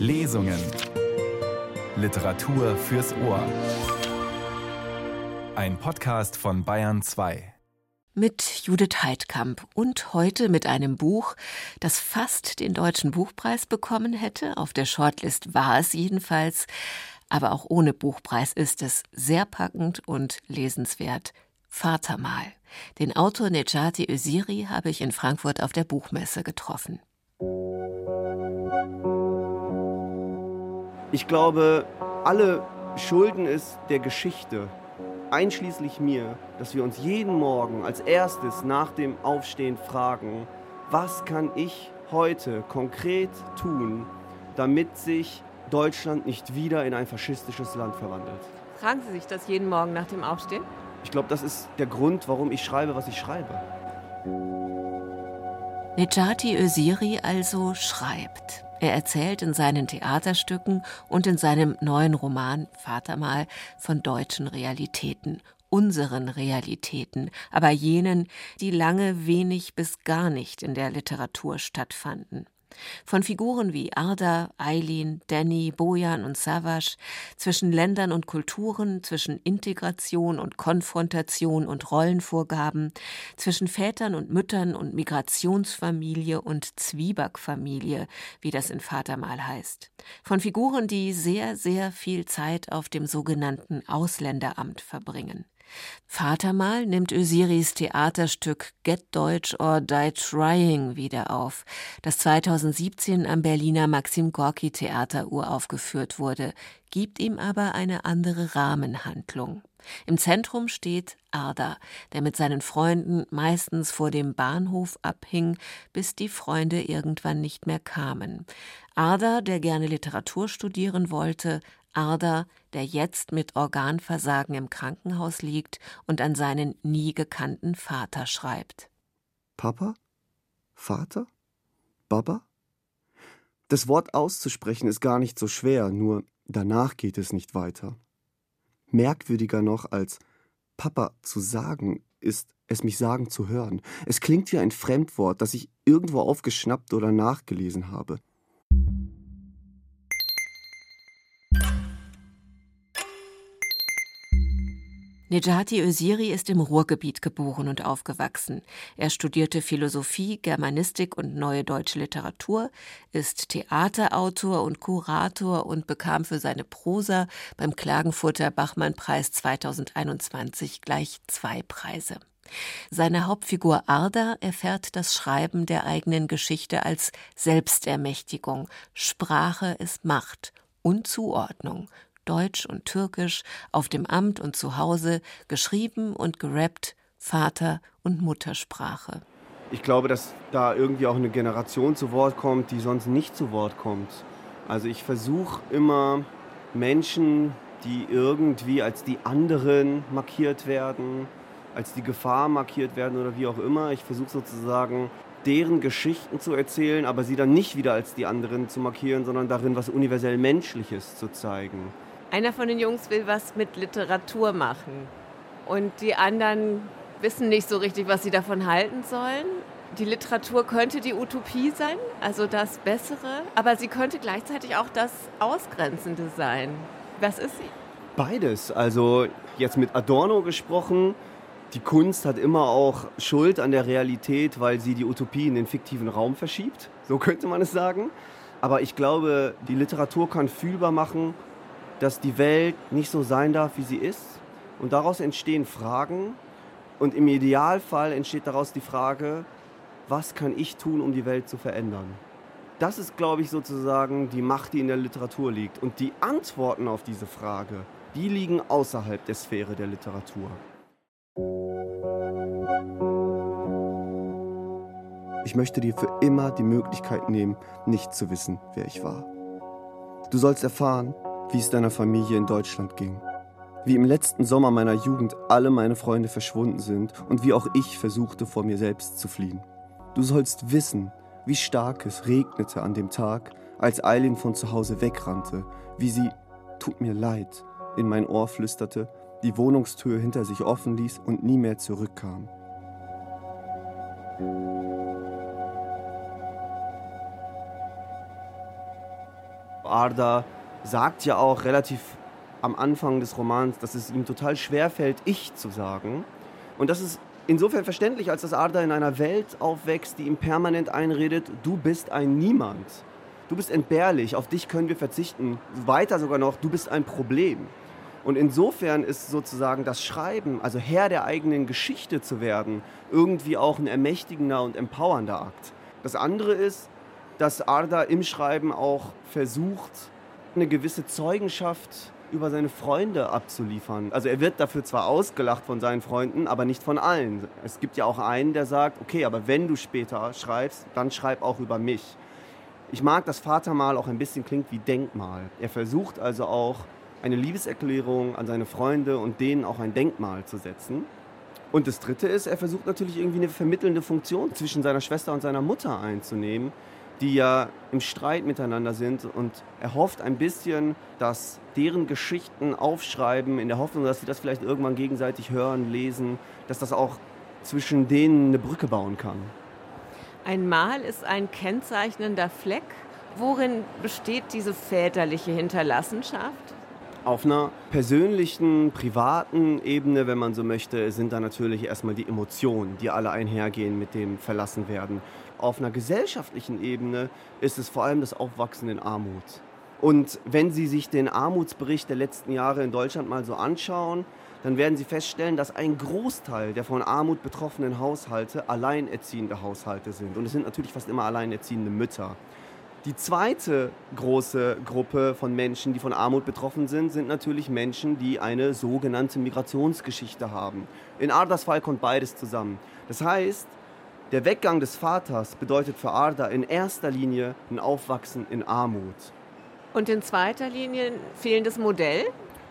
Lesungen. Literatur fürs Ohr. Ein Podcast von Bayern 2. Mit Judith Heidkamp und heute mit einem Buch, das fast den Deutschen Buchpreis bekommen hätte. Auf der Shortlist war es jedenfalls. Aber auch ohne Buchpreis ist es sehr packend und lesenswert. Vatermal. Den Autor Nejati Öziri habe ich in Frankfurt auf der Buchmesse getroffen. Ich glaube, alle schulden es der Geschichte, einschließlich mir, dass wir uns jeden Morgen als erstes nach dem Aufstehen fragen, was kann ich heute konkret tun, damit sich Deutschland nicht wieder in ein faschistisches Land verwandelt. Fragen Sie sich das jeden Morgen nach dem Aufstehen? Ich glaube, das ist der Grund, warum ich schreibe, was ich schreibe. Nejati Öziri also schreibt. Er erzählt in seinen Theaterstücken und in seinem neuen Roman Vatermal von deutschen Realitäten, unseren Realitäten, aber jenen, die lange wenig bis gar nicht in der Literatur stattfanden. Von Figuren wie Arda, Eileen, Danny, Bojan und Savas, zwischen Ländern und Kulturen, zwischen Integration und Konfrontation und Rollenvorgaben, zwischen Vätern und Müttern und Migrationsfamilie und Zwiebackfamilie, wie das in Vatermal heißt. Von Figuren, die sehr, sehr viel Zeit auf dem sogenannten Ausländeramt verbringen. Vatermal nimmt Ösiris Theaterstück Get Deutsch or Die Trying wieder auf, das 2017 am Berliner Maxim Gorki Theater uraufgeführt wurde, gibt ihm aber eine andere Rahmenhandlung. Im Zentrum steht Arda, der mit seinen Freunden meistens vor dem Bahnhof abhing, bis die Freunde irgendwann nicht mehr kamen. Arda, der gerne Literatur studieren wollte, Arda, der jetzt mit Organversagen im Krankenhaus liegt und an seinen nie gekannten Vater schreibt. Papa? Vater? Baba? Das Wort auszusprechen ist gar nicht so schwer, nur danach geht es nicht weiter. Merkwürdiger noch als Papa zu sagen, ist es mich sagen zu hören. Es klingt wie ein Fremdwort, das ich irgendwo aufgeschnappt oder nachgelesen habe. Nejati Öziri ist im Ruhrgebiet geboren und aufgewachsen. Er studierte Philosophie, Germanistik und neue deutsche Literatur, ist Theaterautor und Kurator und bekam für seine Prosa beim Klagenfurter Bachmann-Preis 2021 gleich zwei Preise. Seine Hauptfigur Arda erfährt das Schreiben der eigenen Geschichte als Selbstermächtigung. Sprache ist Macht und Zuordnung, Deutsch und Türkisch, auf dem Amt und zu Hause, geschrieben und gerappt, Vater- und Muttersprache. Ich glaube, dass da irgendwie auch eine Generation zu Wort kommt, die sonst nicht zu Wort kommt. Also ich versuche immer Menschen, die irgendwie als die anderen markiert werden, als die Gefahr markiert werden oder wie auch immer, ich versuche sozusagen deren Geschichten zu erzählen, aber sie dann nicht wieder als die anderen zu markieren, sondern darin was universell Menschliches zu zeigen. Einer von den Jungs will was mit Literatur machen und die anderen wissen nicht so richtig, was sie davon halten sollen. Die Literatur könnte die Utopie sein, also das Bessere, aber sie könnte gleichzeitig auch das Ausgrenzende sein. Was ist sie? Beides. Also jetzt mit Adorno gesprochen, die Kunst hat immer auch Schuld an der Realität, weil sie die Utopie in den fiktiven Raum verschiebt. So könnte man es sagen. Aber ich glaube, die Literatur kann fühlbar machen, dass die Welt nicht so sein darf, wie sie ist. Und daraus entstehen Fragen. Und im Idealfall entsteht daraus die Frage, was kann ich tun, um die Welt zu verändern? Das ist, glaube ich, sozusagen die Macht, die in der Literatur liegt. Und die Antworten auf diese Frage, die liegen außerhalb der Sphäre der Literatur. Ich möchte dir für immer die Möglichkeit nehmen, nicht zu wissen, wer ich war. Du sollst erfahren, wie es deiner Familie in Deutschland ging. Wie im letzten Sommer meiner Jugend alle meine Freunde verschwunden sind und wie auch ich versuchte, vor mir selbst zu fliehen. Du sollst wissen, wie stark es regnete an dem Tag, als Eileen von zu Hause wegrannte, wie sie, tut mir leid, in mein Ohr flüsterte, die Wohnungstür hinter sich offen ließ und nie mehr zurückkam. Arda sagt ja auch relativ am Anfang des Romans, dass es ihm total schwer fällt, ich zu sagen. Und das ist insofern verständlich, als dass Arda in einer Welt aufwächst, die ihm permanent einredet, du bist ein Niemand. Du bist entbehrlich, auf dich können wir verzichten. Weiter sogar noch, du bist ein Problem. Und insofern ist sozusagen das Schreiben, also Herr der eigenen Geschichte zu werden, irgendwie auch ein ermächtigender und empowernder Akt. Das andere ist, dass Arda im Schreiben auch versucht, eine gewisse Zeugenschaft über seine Freunde abzuliefern. Also er wird dafür zwar ausgelacht von seinen Freunden, aber nicht von allen. Es gibt ja auch einen, der sagt, okay, aber wenn du später schreibst, dann schreib auch über mich. Ich mag, dass Vatermal auch ein bisschen klingt wie Denkmal. Er versucht also auch eine Liebeserklärung an seine Freunde und denen auch ein Denkmal zu setzen. Und das Dritte ist, er versucht natürlich irgendwie eine vermittelnde Funktion zwischen seiner Schwester und seiner Mutter einzunehmen die ja im Streit miteinander sind und er hofft ein bisschen, dass deren Geschichten aufschreiben, in der Hoffnung, dass sie das vielleicht irgendwann gegenseitig hören, lesen, dass das auch zwischen denen eine Brücke bauen kann. Ein Mal ist ein kennzeichnender Fleck. Worin besteht diese väterliche Hinterlassenschaft? Auf einer persönlichen, privaten Ebene, wenn man so möchte, sind da natürlich erstmal die Emotionen, die alle einhergehen mit dem Verlassenwerden auf einer gesellschaftlichen Ebene ist es vor allem das Aufwachsen in Armut. Und wenn Sie sich den Armutsbericht der letzten Jahre in Deutschland mal so anschauen, dann werden Sie feststellen, dass ein Großteil der von Armut betroffenen Haushalte alleinerziehende Haushalte sind. Und es sind natürlich fast immer alleinerziehende Mütter. Die zweite große Gruppe von Menschen, die von Armut betroffen sind, sind natürlich Menschen, die eine sogenannte Migrationsgeschichte haben. In Arders Fall kommt beides zusammen. Das heißt, der Weggang des Vaters bedeutet für Arda in erster Linie ein Aufwachsen in Armut. Und in zweiter Linie ein fehlendes Modell?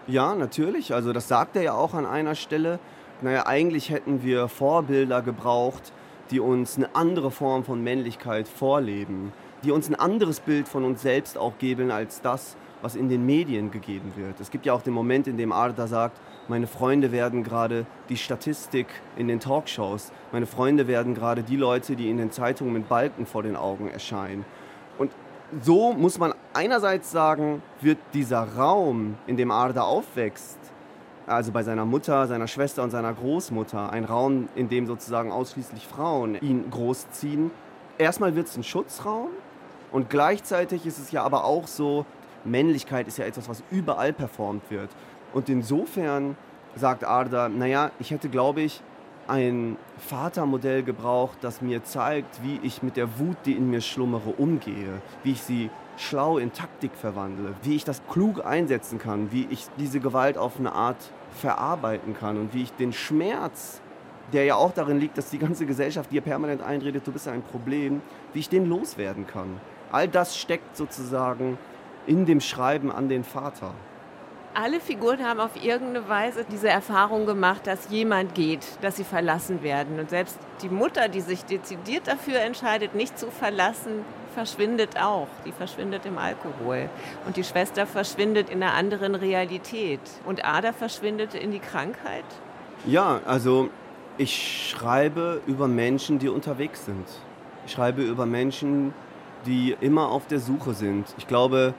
Ja, natürlich. Also das sagt er ja auch an einer Stelle. Naja, eigentlich hätten wir Vorbilder gebraucht, die uns eine andere Form von Männlichkeit vorleben, die uns ein anderes Bild von uns selbst auch geben als das, was in den Medien gegeben wird. Es gibt ja auch den Moment, in dem Arda sagt, meine Freunde werden gerade die Statistik in den Talkshows. Meine Freunde werden gerade die Leute, die in den Zeitungen mit Balken vor den Augen erscheinen. Und so muss man einerseits sagen, wird dieser Raum, in dem Arda aufwächst, also bei seiner Mutter, seiner Schwester und seiner Großmutter, ein Raum, in dem sozusagen ausschließlich Frauen ihn großziehen. Erstmal wird es ein Schutzraum und gleichzeitig ist es ja aber auch so, Männlichkeit ist ja etwas, was überall performt wird. Und insofern sagt Arda, naja, ich hätte, glaube ich, ein Vatermodell gebraucht, das mir zeigt, wie ich mit der Wut, die in mir schlummere, umgehe, wie ich sie schlau in Taktik verwandle, wie ich das klug einsetzen kann, wie ich diese Gewalt auf eine Art verarbeiten kann und wie ich den Schmerz, der ja auch darin liegt, dass die ganze Gesellschaft dir permanent einredet, du bist ein Problem, wie ich den loswerden kann. All das steckt sozusagen in dem Schreiben an den Vater alle Figuren haben auf irgendeine Weise diese Erfahrung gemacht, dass jemand geht, dass sie verlassen werden. Und selbst die Mutter, die sich dezidiert dafür entscheidet, nicht zu verlassen, verschwindet auch. Die verschwindet im Alkohol. Und die Schwester verschwindet in einer anderen Realität. Und Ada verschwindet in die Krankheit. Ja, also ich schreibe über Menschen, die unterwegs sind. Ich schreibe über Menschen, die immer auf der Suche sind. Ich glaube,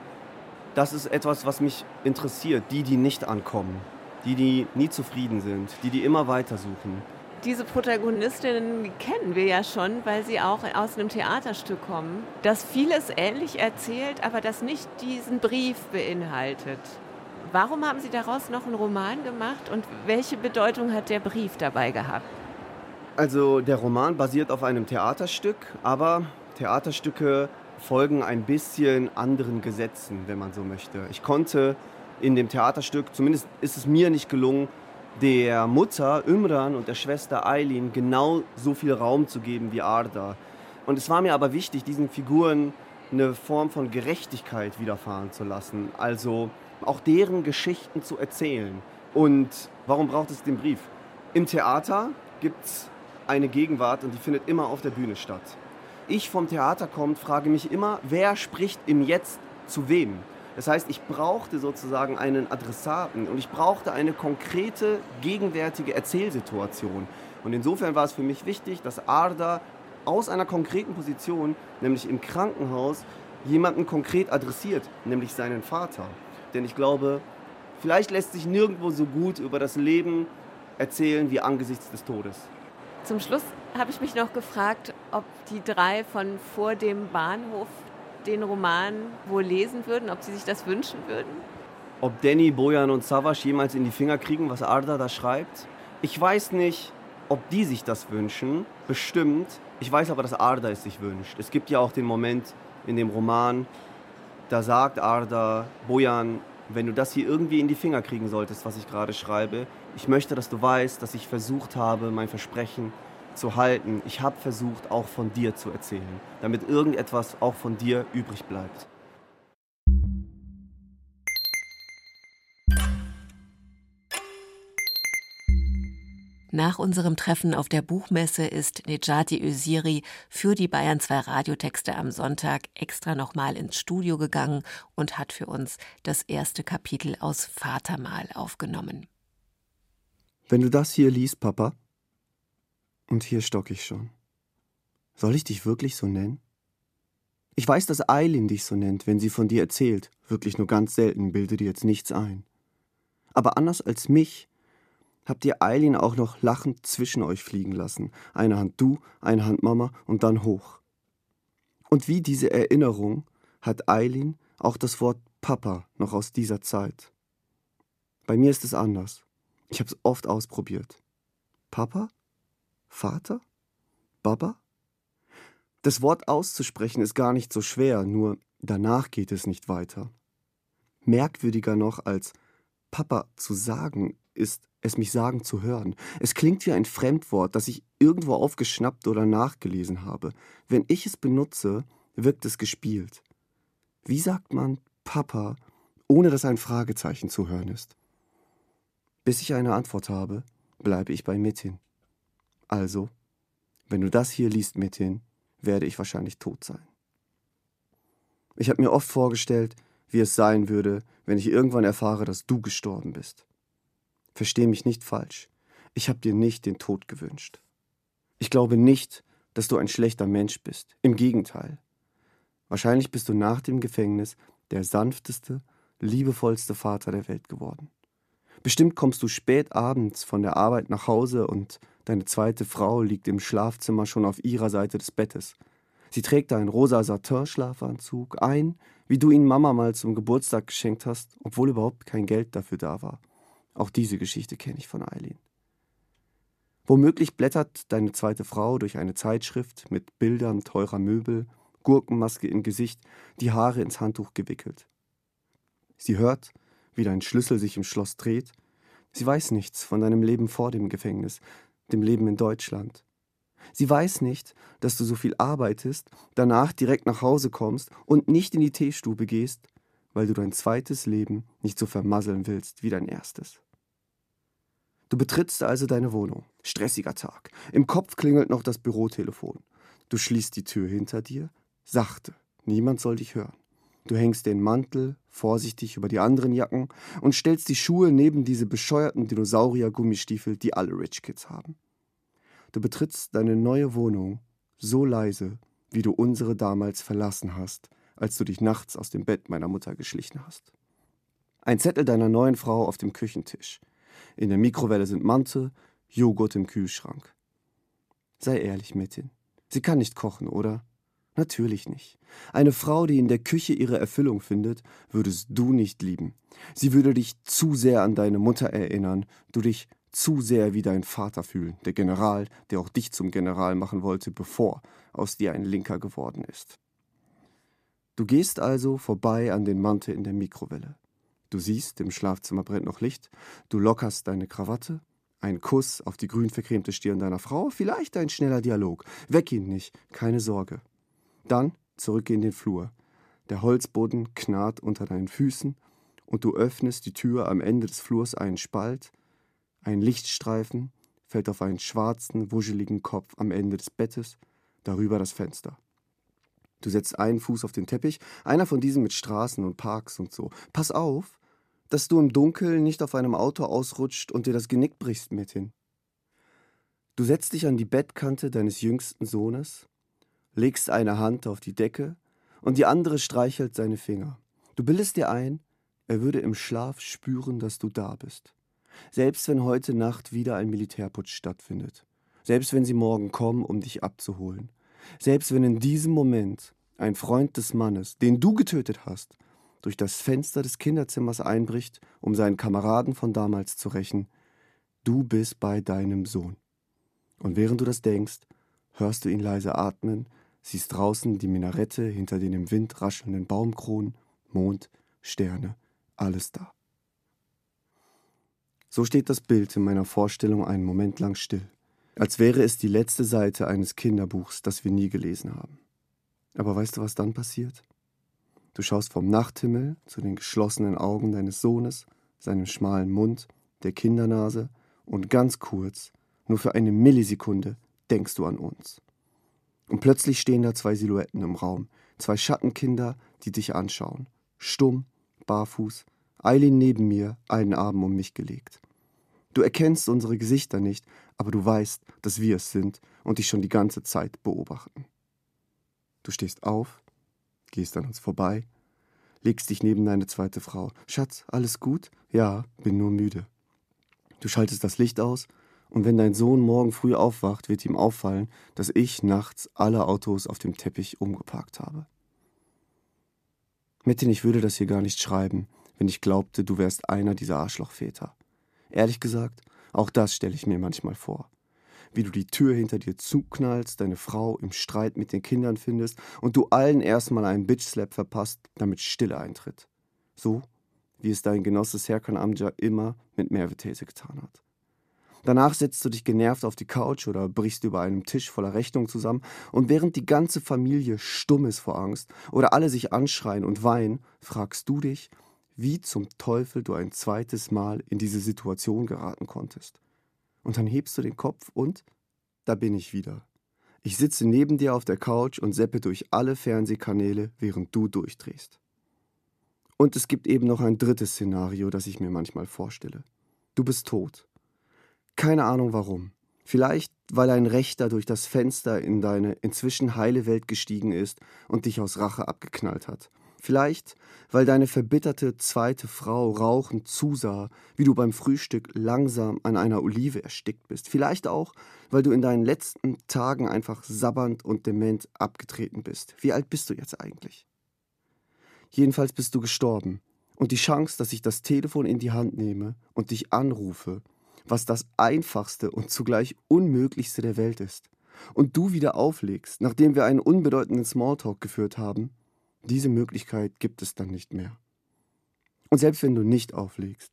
das ist etwas, was mich interessiert. Die, die nicht ankommen, die, die nie zufrieden sind, die, die immer weitersuchen. Diese Protagonistinnen kennen wir ja schon, weil sie auch aus einem Theaterstück kommen, das vieles ähnlich erzählt, aber das nicht diesen Brief beinhaltet. Warum haben Sie daraus noch einen Roman gemacht und welche Bedeutung hat der Brief dabei gehabt? Also der Roman basiert auf einem Theaterstück, aber Theaterstücke folgen ein bisschen anderen Gesetzen, wenn man so möchte. Ich konnte in dem Theaterstück, zumindest ist es mir nicht gelungen, der Mutter Imran und der Schwester Eileen genau so viel Raum zu geben wie Arda. Und es war mir aber wichtig, diesen Figuren eine Form von Gerechtigkeit widerfahren zu lassen. Also auch deren Geschichten zu erzählen. Und warum braucht es den Brief? Im Theater gibt es eine Gegenwart und die findet immer auf der Bühne statt ich vom Theater komme, frage mich immer, wer spricht im Jetzt zu wem? Das heißt, ich brauchte sozusagen einen Adressaten und ich brauchte eine konkrete, gegenwärtige Erzählsituation. Und insofern war es für mich wichtig, dass Arda aus einer konkreten Position, nämlich im Krankenhaus, jemanden konkret adressiert, nämlich seinen Vater. Denn ich glaube, vielleicht lässt sich nirgendwo so gut über das Leben erzählen wie angesichts des Todes. Zum Schluss habe ich mich noch gefragt, ob die drei von vor dem Bahnhof den Roman wohl lesen würden, ob sie sich das wünschen würden. Ob Danny, Bojan und Savas jemals in die Finger kriegen, was Arda da schreibt? Ich weiß nicht, ob die sich das wünschen. Bestimmt. Ich weiß aber, dass Arda es sich wünscht. Es gibt ja auch den Moment in dem Roman, da sagt Arda, Bojan, wenn du das hier irgendwie in die Finger kriegen solltest, was ich gerade schreibe, ich möchte, dass du weißt, dass ich versucht habe, mein Versprechen zu halten. Ich habe versucht, auch von dir zu erzählen, damit irgendetwas auch von dir übrig bleibt. Nach unserem Treffen auf der Buchmesse ist Nejati Öziri für die Bayern 2 Radiotexte am Sonntag extra nochmal ins Studio gegangen und hat für uns das erste Kapitel aus Vatermal aufgenommen. Wenn du das hier liest, Papa, und hier stock ich schon. Soll ich dich wirklich so nennen? Ich weiß, dass Eileen dich so nennt, wenn sie von dir erzählt. Wirklich nur ganz selten, bilde dir jetzt nichts ein. Aber anders als mich habt ihr Eileen auch noch lachend zwischen euch fliegen lassen. Eine Hand du, eine Hand Mama und dann hoch. Und wie diese Erinnerung hat Eileen auch das Wort Papa noch aus dieser Zeit. Bei mir ist es anders. Ich habe es oft ausprobiert. Papa? Vater? Baba? Das Wort auszusprechen ist gar nicht so schwer, nur danach geht es nicht weiter. Merkwürdiger noch als Papa zu sagen ist es mich sagen zu hören. Es klingt wie ein Fremdwort, das ich irgendwo aufgeschnappt oder nachgelesen habe. Wenn ich es benutze, wirkt es gespielt. Wie sagt man Papa, ohne dass ein Fragezeichen zu hören ist? Bis ich eine Antwort habe, bleibe ich bei Metin. Also, wenn du das hier liest, Metin, werde ich wahrscheinlich tot sein. Ich habe mir oft vorgestellt, wie es sein würde, wenn ich irgendwann erfahre, dass du gestorben bist. Versteh mich nicht falsch. Ich habe dir nicht den Tod gewünscht. Ich glaube nicht, dass du ein schlechter Mensch bist. Im Gegenteil. Wahrscheinlich bist du nach dem Gefängnis der sanfteste, liebevollste Vater der Welt geworden. Bestimmt kommst du spät abends von der Arbeit nach Hause und deine zweite Frau liegt im Schlafzimmer schon auf ihrer Seite des Bettes. Sie trägt einen rosa Satin-Schlafanzug, ein, wie du ihn Mama mal zum Geburtstag geschenkt hast, obwohl überhaupt kein Geld dafür da war. Auch diese Geschichte kenne ich von Eileen. Womöglich blättert deine zweite Frau durch eine Zeitschrift mit Bildern teurer Möbel, Gurkenmaske im Gesicht, die Haare ins Handtuch gewickelt. Sie hört, wie dein Schlüssel sich im Schloss dreht. Sie weiß nichts von deinem Leben vor dem Gefängnis, dem Leben in Deutschland. Sie weiß nicht, dass du so viel arbeitest, danach direkt nach Hause kommst und nicht in die Teestube gehst, weil du dein zweites Leben nicht so vermasseln willst wie dein erstes. Du betrittst also deine Wohnung. Stressiger Tag. Im Kopf klingelt noch das Bürotelefon. Du schließt die Tür hinter dir. Sachte. Niemand soll dich hören. Du hängst den Mantel vorsichtig über die anderen Jacken und stellst die Schuhe neben diese bescheuerten Dinosaurier-Gummistiefel, die alle Rich Kids haben. Du betrittst deine neue Wohnung so leise, wie du unsere damals verlassen hast, als du dich nachts aus dem Bett meiner Mutter geschlichen hast. Ein Zettel deiner neuen Frau auf dem Küchentisch. In der Mikrowelle sind Mante, Joghurt im Kühlschrank. Sei ehrlich, Metin. Sie kann nicht kochen, oder? Natürlich nicht. Eine Frau, die in der Küche ihre Erfüllung findet, würdest du nicht lieben. Sie würde dich zu sehr an deine Mutter erinnern, du dich zu sehr wie dein Vater fühlen, der General, der auch dich zum General machen wollte, bevor aus dir ein Linker geworden ist. Du gehst also vorbei an den Mantel in der Mikrowelle. Du siehst, im Schlafzimmer brennt noch Licht, du lockerst deine Krawatte, ein Kuss auf die grün vercremte Stirn deiner Frau, vielleicht ein schneller Dialog. Weck ihn nicht, keine Sorge. Dann zurück in den Flur. Der Holzboden knarrt unter deinen Füßen und du öffnest die Tür am Ende des Flurs einen Spalt. Ein Lichtstreifen fällt auf einen schwarzen, wuscheligen Kopf am Ende des Bettes, darüber das Fenster. Du setzt einen Fuß auf den Teppich, einer von diesen mit Straßen und Parks und so. Pass auf, dass du im Dunkeln nicht auf einem Auto ausrutscht und dir das Genick brichst, Mädchen. Du setzt dich an die Bettkante deines jüngsten Sohnes, legst eine Hand auf die Decke und die andere streichelt seine Finger. Du bildest dir ein, er würde im Schlaf spüren, dass du da bist. Selbst wenn heute Nacht wieder ein Militärputsch stattfindet. Selbst wenn sie morgen kommen, um dich abzuholen. Selbst wenn in diesem Moment ein Freund des Mannes, den du getötet hast, durch das Fenster des Kinderzimmers einbricht, um seinen Kameraden von damals zu rächen, du bist bei deinem Sohn. Und während du das denkst, hörst du ihn leise atmen, siehst draußen die Minarette hinter den im Wind raschelnden Baumkronen, Mond, Sterne, alles da. So steht das Bild in meiner Vorstellung einen Moment lang still, als wäre es die letzte Seite eines Kinderbuchs, das wir nie gelesen haben. Aber weißt du, was dann passiert? Du schaust vom Nachthimmel zu den geschlossenen Augen deines Sohnes, seinem schmalen Mund, der Kindernase und ganz kurz, nur für eine Millisekunde, denkst du an uns. Und plötzlich stehen da zwei Silhouetten im Raum, zwei Schattenkinder, die dich anschauen, stumm, barfuß, Eileen neben mir, einen Arm um mich gelegt. Du erkennst unsere Gesichter nicht, aber du weißt, dass wir es sind und dich schon die ganze Zeit beobachten. Du stehst auf, gehst an uns vorbei, legst dich neben deine zweite Frau. Schatz, alles gut? Ja, bin nur müde. Du schaltest das Licht aus, und wenn dein Sohn morgen früh aufwacht, wird ihm auffallen, dass ich nachts alle Autos auf dem Teppich umgeparkt habe. Metin, ich würde das hier gar nicht schreiben, wenn ich glaubte, du wärst einer dieser Arschlochväter. Ehrlich gesagt, auch das stelle ich mir manchmal vor wie du die Tür hinter dir zuknallst, deine Frau im Streit mit den Kindern findest und du allen erstmal einen Bitch-Slap verpasst, damit Stille eintritt. So, wie es dein Genosse Serkan Amja immer mit Mervethese getan hat. Danach setzt du dich genervt auf die Couch oder brichst über einem Tisch voller Rechnungen zusammen und während die ganze Familie stumm ist vor Angst oder alle sich anschreien und weinen, fragst du dich, wie zum Teufel du ein zweites Mal in diese Situation geraten konntest. Und dann hebst du den Kopf und da bin ich wieder. Ich sitze neben dir auf der Couch und seppe durch alle Fernsehkanäle, während du durchdrehst. Und es gibt eben noch ein drittes Szenario, das ich mir manchmal vorstelle. Du bist tot. Keine Ahnung warum. Vielleicht, weil ein Rechter durch das Fenster in deine inzwischen heile Welt gestiegen ist und dich aus Rache abgeknallt hat. Vielleicht, weil deine verbitterte zweite Frau rauchend zusah, wie du beim Frühstück langsam an einer Olive erstickt bist. Vielleicht auch, weil du in deinen letzten Tagen einfach sabbernd und dement abgetreten bist. Wie alt bist du jetzt eigentlich? Jedenfalls bist du gestorben. Und die Chance, dass ich das Telefon in die Hand nehme und dich anrufe, was das einfachste und zugleich unmöglichste der Welt ist, und du wieder auflegst, nachdem wir einen unbedeutenden Smalltalk geführt haben, diese Möglichkeit gibt es dann nicht mehr. Und selbst wenn du nicht auflegst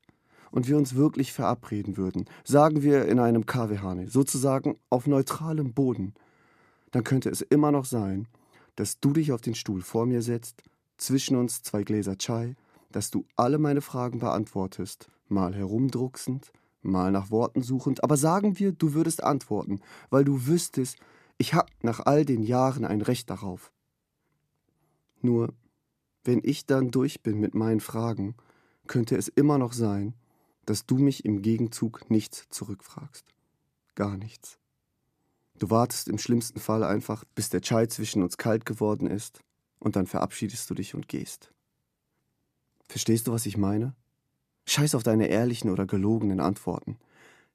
und wir uns wirklich verabreden würden, sagen wir in einem Kaffeehane, sozusagen auf neutralem Boden, dann könnte es immer noch sein, dass du dich auf den Stuhl vor mir setzt, zwischen uns zwei Gläser Chai, dass du alle meine Fragen beantwortest, mal herumdrucksend, mal nach Worten suchend, aber sagen wir, du würdest antworten, weil du wüsstest, ich hab nach all den Jahren ein Recht darauf. Nur, wenn ich dann durch bin mit meinen Fragen, könnte es immer noch sein, dass du mich im Gegenzug nichts zurückfragst. Gar nichts. Du wartest im schlimmsten Fall einfach, bis der Chai zwischen uns kalt geworden ist, und dann verabschiedest du dich und gehst. Verstehst du, was ich meine? Scheiß auf deine ehrlichen oder gelogenen Antworten.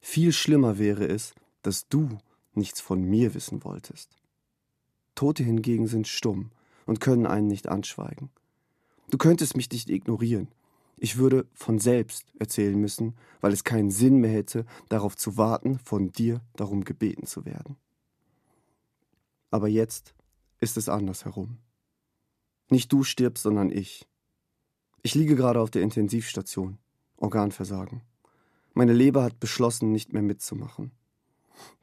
Viel schlimmer wäre es, dass du nichts von mir wissen wolltest. Tote hingegen sind stumm und können einen nicht anschweigen. Du könntest mich nicht ignorieren. Ich würde von selbst erzählen müssen, weil es keinen Sinn mehr hätte, darauf zu warten, von dir darum gebeten zu werden. Aber jetzt ist es andersherum. Nicht du stirbst, sondern ich. Ich liege gerade auf der Intensivstation. Organversagen. Meine Leber hat beschlossen, nicht mehr mitzumachen.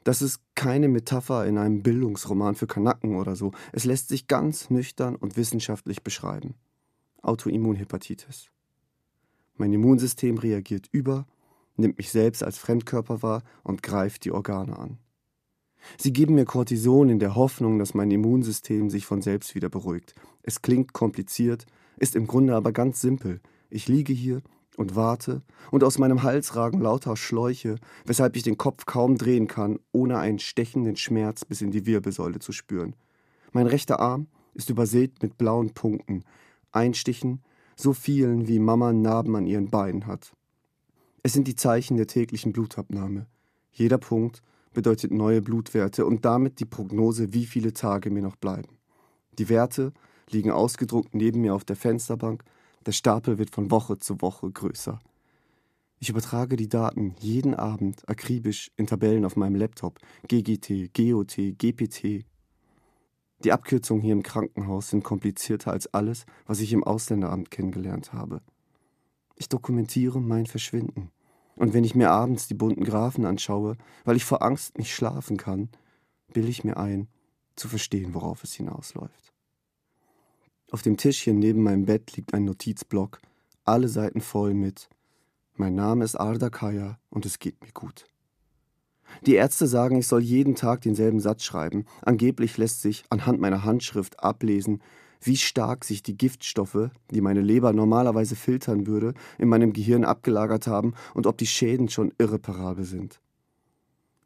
Das ist keine Metapher in einem Bildungsroman für Kanacken oder so. Es lässt sich ganz nüchtern und wissenschaftlich beschreiben. Autoimmunhepatitis. Mein Immunsystem reagiert über, nimmt mich selbst als Fremdkörper wahr und greift die Organe an. Sie geben mir Cortison in der Hoffnung, dass mein Immunsystem sich von selbst wieder beruhigt. Es klingt kompliziert, ist im Grunde aber ganz simpel. Ich liege hier und warte, und aus meinem Hals ragen lauter Schläuche, weshalb ich den Kopf kaum drehen kann, ohne einen stechenden Schmerz bis in die Wirbelsäule zu spüren. Mein rechter Arm ist übersät mit blauen Punkten, Einstichen, so vielen wie Mama Narben an ihren Beinen hat. Es sind die Zeichen der täglichen Blutabnahme. Jeder Punkt bedeutet neue Blutwerte und damit die Prognose, wie viele Tage mir noch bleiben. Die Werte liegen ausgedruckt neben mir auf der Fensterbank, der Stapel wird von Woche zu Woche größer. Ich übertrage die Daten jeden Abend akribisch in Tabellen auf meinem Laptop, GGT, GOT, GPT. Die Abkürzungen hier im Krankenhaus sind komplizierter als alles, was ich im Ausländeramt kennengelernt habe. Ich dokumentiere mein Verschwinden. Und wenn ich mir abends die bunten Graphen anschaue, weil ich vor Angst nicht schlafen kann, bilde ich mir ein, zu verstehen, worauf es hinausläuft. Auf dem Tischchen neben meinem Bett liegt ein Notizblock, alle Seiten voll mit Mein Name ist Arda Kaya und es geht mir gut. Die Ärzte sagen, ich soll jeden Tag denselben Satz schreiben. Angeblich lässt sich anhand meiner Handschrift ablesen, wie stark sich die Giftstoffe, die meine Leber normalerweise filtern würde, in meinem Gehirn abgelagert haben und ob die Schäden schon irreparabel sind.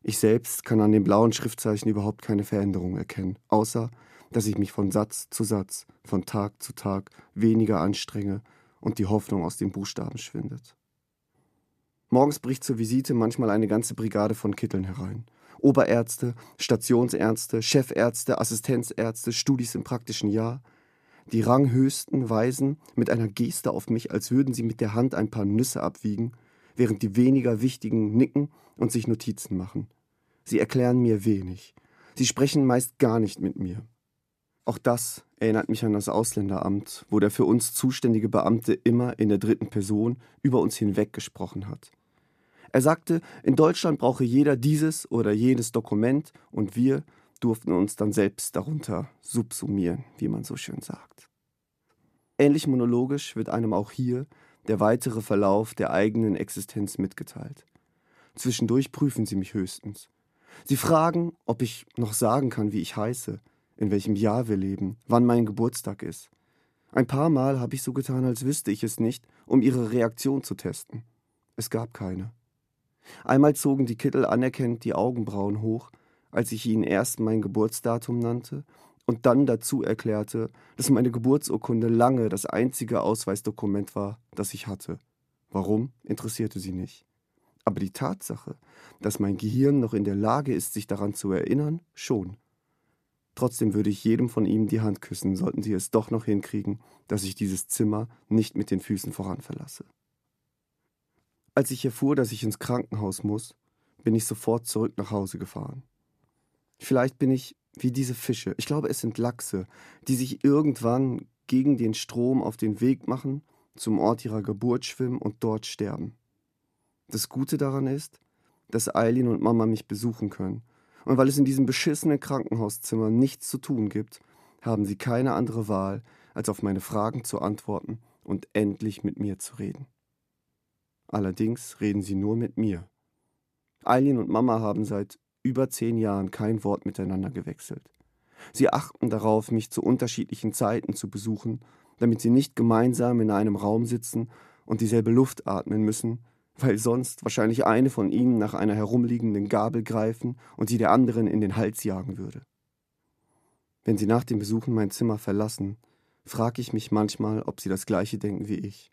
Ich selbst kann an den blauen Schriftzeichen überhaupt keine Veränderung erkennen, außer dass ich mich von Satz zu Satz, von Tag zu Tag weniger anstrenge und die Hoffnung aus den Buchstaben schwindet. Morgens bricht zur Visite manchmal eine ganze Brigade von Kitteln herein. Oberärzte, Stationsärzte, Chefärzte, Assistenzärzte, Studis im praktischen Jahr – die Ranghöchsten weisen mit einer Geste auf mich, als würden sie mit der Hand ein paar Nüsse abwiegen, während die weniger wichtigen nicken und sich Notizen machen. Sie erklären mir wenig. Sie sprechen meist gar nicht mit mir. Auch das erinnert mich an das Ausländeramt, wo der für uns zuständige Beamte immer in der dritten Person über uns hinweg gesprochen hat. Er sagte, in Deutschland brauche jeder dieses oder jenes Dokument und wir durften uns dann selbst darunter subsumieren, wie man so schön sagt. Ähnlich monologisch wird einem auch hier der weitere Verlauf der eigenen Existenz mitgeteilt. Zwischendurch prüfen sie mich höchstens. Sie fragen, ob ich noch sagen kann, wie ich heiße, in welchem Jahr wir leben, wann mein Geburtstag ist. Ein paar Mal habe ich so getan, als wüsste ich es nicht, um ihre Reaktion zu testen. Es gab keine. Einmal zogen die Kittel anerkennend die Augenbrauen hoch als ich ihnen erst mein Geburtsdatum nannte und dann dazu erklärte, dass meine Geburtsurkunde lange das einzige Ausweisdokument war, das ich hatte. Warum, interessierte sie nicht. Aber die Tatsache, dass mein Gehirn noch in der Lage ist, sich daran zu erinnern, schon. Trotzdem würde ich jedem von ihnen die Hand küssen, sollten sie es doch noch hinkriegen, dass ich dieses Zimmer nicht mit den Füßen voran verlasse. Als ich erfuhr, dass ich ins Krankenhaus muss, bin ich sofort zurück nach Hause gefahren. Vielleicht bin ich wie diese Fische, ich glaube es sind Lachse, die sich irgendwann gegen den Strom auf den Weg machen, zum Ort ihrer Geburt schwimmen und dort sterben. Das Gute daran ist, dass Eileen und Mama mich besuchen können. Und weil es in diesem beschissenen Krankenhauszimmer nichts zu tun gibt, haben sie keine andere Wahl, als auf meine Fragen zu antworten und endlich mit mir zu reden. Allerdings reden sie nur mit mir. Eileen und Mama haben seit über zehn Jahren kein Wort miteinander gewechselt. Sie achten darauf, mich zu unterschiedlichen Zeiten zu besuchen, damit sie nicht gemeinsam in einem Raum sitzen und dieselbe Luft atmen müssen, weil sonst wahrscheinlich eine von ihnen nach einer herumliegenden Gabel greifen und sie der anderen in den Hals jagen würde. Wenn sie nach dem Besuchen mein Zimmer verlassen, frage ich mich manchmal, ob sie das gleiche denken wie ich.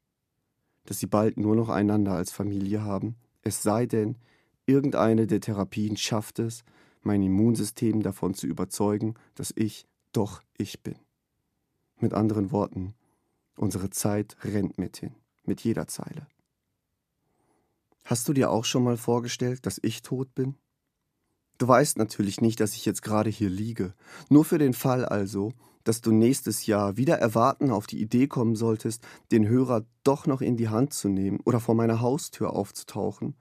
Dass sie bald nur noch einander als Familie haben, es sei denn, Irgendeine der Therapien schafft es, mein Immunsystem davon zu überzeugen, dass ich doch ich bin. Mit anderen Worten, unsere Zeit rennt mit hin, mit jeder Zeile. Hast du dir auch schon mal vorgestellt, dass ich tot bin? Du weißt natürlich nicht, dass ich jetzt gerade hier liege. Nur für den Fall also, dass du nächstes Jahr wieder erwarten auf die Idee kommen solltest, den Hörer doch noch in die Hand zu nehmen oder vor meiner Haustür aufzutauchen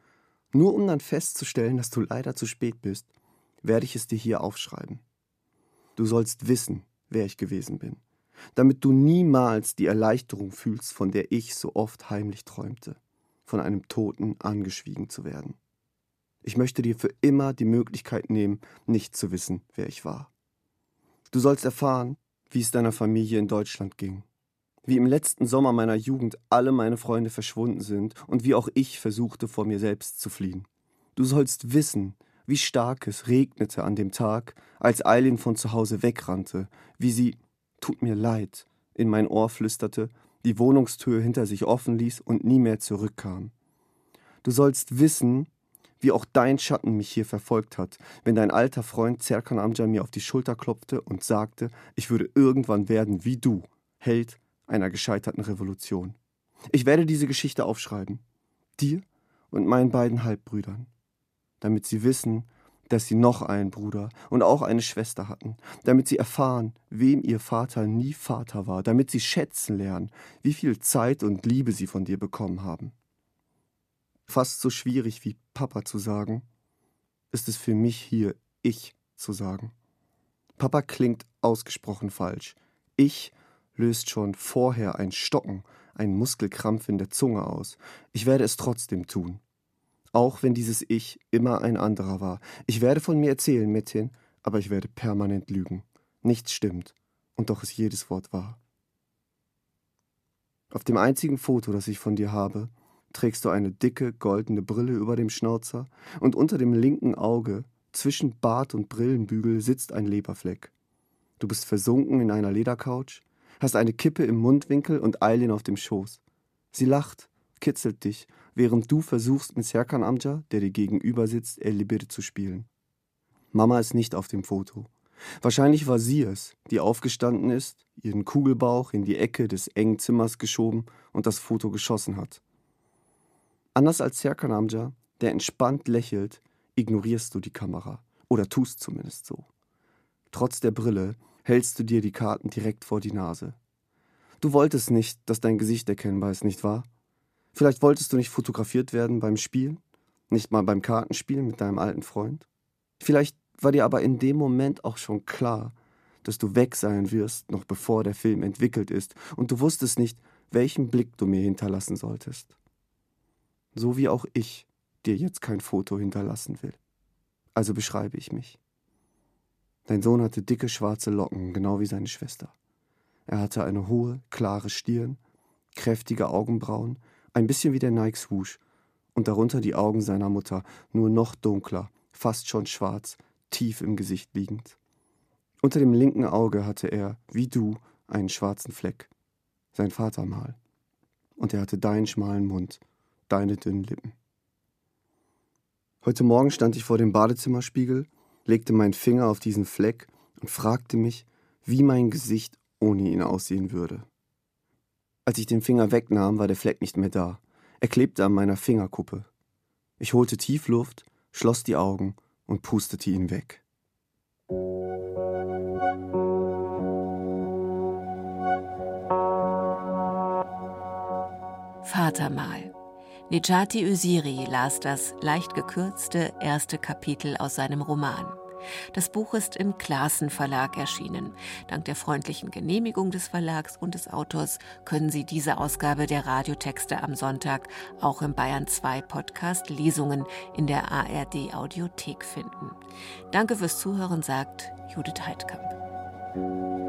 nur um dann festzustellen, dass du leider zu spät bist, werde ich es dir hier aufschreiben. Du sollst wissen, wer ich gewesen bin, damit du niemals die Erleichterung fühlst, von der ich so oft heimlich träumte, von einem Toten angeschwiegen zu werden. Ich möchte dir für immer die Möglichkeit nehmen, nicht zu wissen, wer ich war. Du sollst erfahren, wie es deiner Familie in Deutschland ging, wie im letzten Sommer meiner Jugend alle meine Freunde verschwunden sind und wie auch ich versuchte, vor mir selbst zu fliehen. Du sollst wissen, wie stark es regnete an dem Tag, als Eileen von zu Hause wegrannte, wie sie, tut mir leid, in mein Ohr flüsterte, die Wohnungstür hinter sich offen ließ und nie mehr zurückkam. Du sollst wissen, wie auch dein Schatten mich hier verfolgt hat, wenn dein alter Freund Zerkan Amja mir auf die Schulter klopfte und sagte, ich würde irgendwann werden wie du, Held einer gescheiterten Revolution. Ich werde diese Geschichte aufschreiben, dir und meinen beiden Halbbrüdern, damit sie wissen, dass sie noch einen Bruder und auch eine Schwester hatten, damit sie erfahren, wem ihr Vater nie Vater war, damit sie schätzen lernen, wie viel Zeit und Liebe sie von dir bekommen haben. Fast so schwierig wie Papa zu sagen, ist es für mich hier ich zu sagen. Papa klingt ausgesprochen falsch. Ich löst schon vorher ein Stocken, ein Muskelkrampf in der Zunge aus. Ich werde es trotzdem tun auch wenn dieses Ich immer ein anderer war. Ich werde von mir erzählen, Metin, aber ich werde permanent lügen. Nichts stimmt, und doch ist jedes Wort wahr. Auf dem einzigen Foto, das ich von dir habe, trägst du eine dicke, goldene Brille über dem Schnauzer, und unter dem linken Auge, zwischen Bart und Brillenbügel, sitzt ein Leberfleck. Du bist versunken in einer Ledercouch, hast eine Kippe im Mundwinkel und Eileen auf dem Schoß. Sie lacht, kitzelt dich während du versuchst, mit Serkan Amca, der dir gegenüber sitzt, El Libir zu spielen. Mama ist nicht auf dem Foto. Wahrscheinlich war sie es, die aufgestanden ist, ihren Kugelbauch in die Ecke des engen Zimmers geschoben und das Foto geschossen hat. Anders als Serkan Amca, der entspannt lächelt, ignorierst du die Kamera. Oder tust zumindest so. Trotz der Brille hältst du dir die Karten direkt vor die Nase. Du wolltest nicht, dass dein Gesicht erkennbar ist, nicht wahr? Vielleicht wolltest du nicht fotografiert werden beim Spielen, nicht mal beim Kartenspielen mit deinem alten Freund. Vielleicht war dir aber in dem Moment auch schon klar, dass du weg sein wirst, noch bevor der Film entwickelt ist, und du wusstest nicht, welchen Blick du mir hinterlassen solltest. So wie auch ich dir jetzt kein Foto hinterlassen will. Also beschreibe ich mich. Dein Sohn hatte dicke schwarze Locken, genau wie seine Schwester. Er hatte eine hohe, klare Stirn, kräftige Augenbrauen ein bisschen wie der Nike-Swoosh. Und darunter die Augen seiner Mutter, nur noch dunkler, fast schon schwarz, tief im Gesicht liegend. Unter dem linken Auge hatte er, wie du, einen schwarzen Fleck. Sein Vater mal. Und er hatte deinen schmalen Mund, deine dünnen Lippen. Heute Morgen stand ich vor dem Badezimmerspiegel, legte meinen Finger auf diesen Fleck und fragte mich, wie mein Gesicht ohne ihn aussehen würde. Als ich den Finger wegnahm, war der Fleck nicht mehr da. Er klebte an meiner Fingerkuppe. Ich holte tief Luft, schloss die Augen und pustete ihn weg. Vatermal. Nejati Usiri las das leicht gekürzte erste Kapitel aus seinem Roman. Das Buch ist im Klassen Verlag erschienen. Dank der freundlichen Genehmigung des Verlags und des Autors können Sie diese Ausgabe der Radiotexte am Sonntag auch im Bayern 2 Podcast Lesungen in der ARD Audiothek finden. Danke fürs Zuhören, sagt Judith Heidkamp.